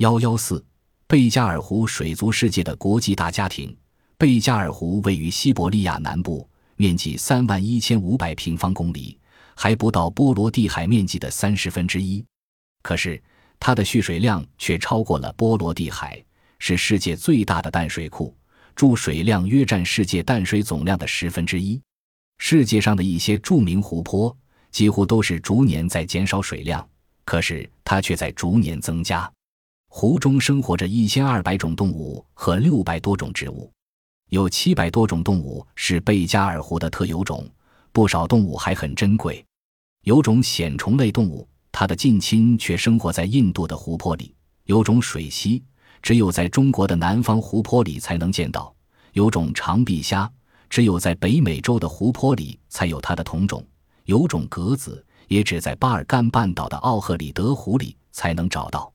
幺幺四，贝加尔湖水族世界的国际大家庭。贝加尔湖位于西伯利亚南部，面积三万一千五百平方公里，还不到波罗的海面积的三十分之一。可是，它的蓄水量却超过了波罗的海，是世界最大的淡水库，注水量约占世界淡水总量的十分之一。世界上的一些著名湖泊几乎都是逐年在减少水量，可是它却在逐年增加。湖中生活着一千二百种动物和六百多种植物，有七百多种动物是贝加尔湖的特有种，不少动物还很珍贵。有种显虫类动物，它的近亲却生活在印度的湖泊里；有种水螅，只有在中国的南方湖泊里才能见到；有种长臂虾，只有在北美洲的湖泊里才有它的同种；有种蛤子，也只在巴尔干半岛的奥赫里德湖里才能找到。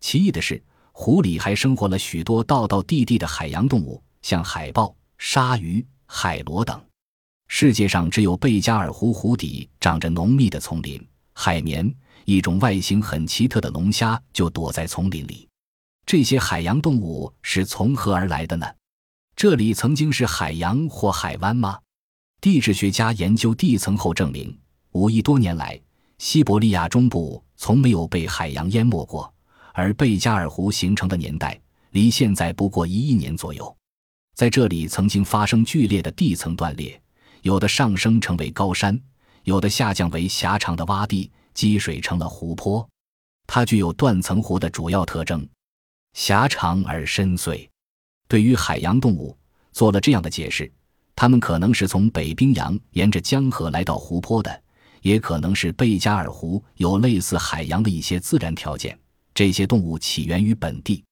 奇异的是，湖里还生活了许多道道地地的海洋动物，像海豹、鲨鱼、海螺等。世界上只有贝加尔湖湖底长着浓密的丛林，海绵一种外形很奇特的龙虾就躲在丛林里。这些海洋动物是从何而来的呢？这里曾经是海洋或海湾吗？地质学家研究地层后证明，五亿多年来，西伯利亚中部从没有被海洋淹没过。而贝加尔湖形成的年代离现在不过一亿年左右，在这里曾经发生剧烈的地层断裂，有的上升成为高山，有的下降为狭长的洼地，积水成了湖泊。它具有断层湖的主要特征：狭长而深邃。对于海洋动物做了这样的解释：它们可能是从北冰洋沿着江河来到湖泊的，也可能是贝加尔湖有类似海洋的一些自然条件。这些动物起源于本地。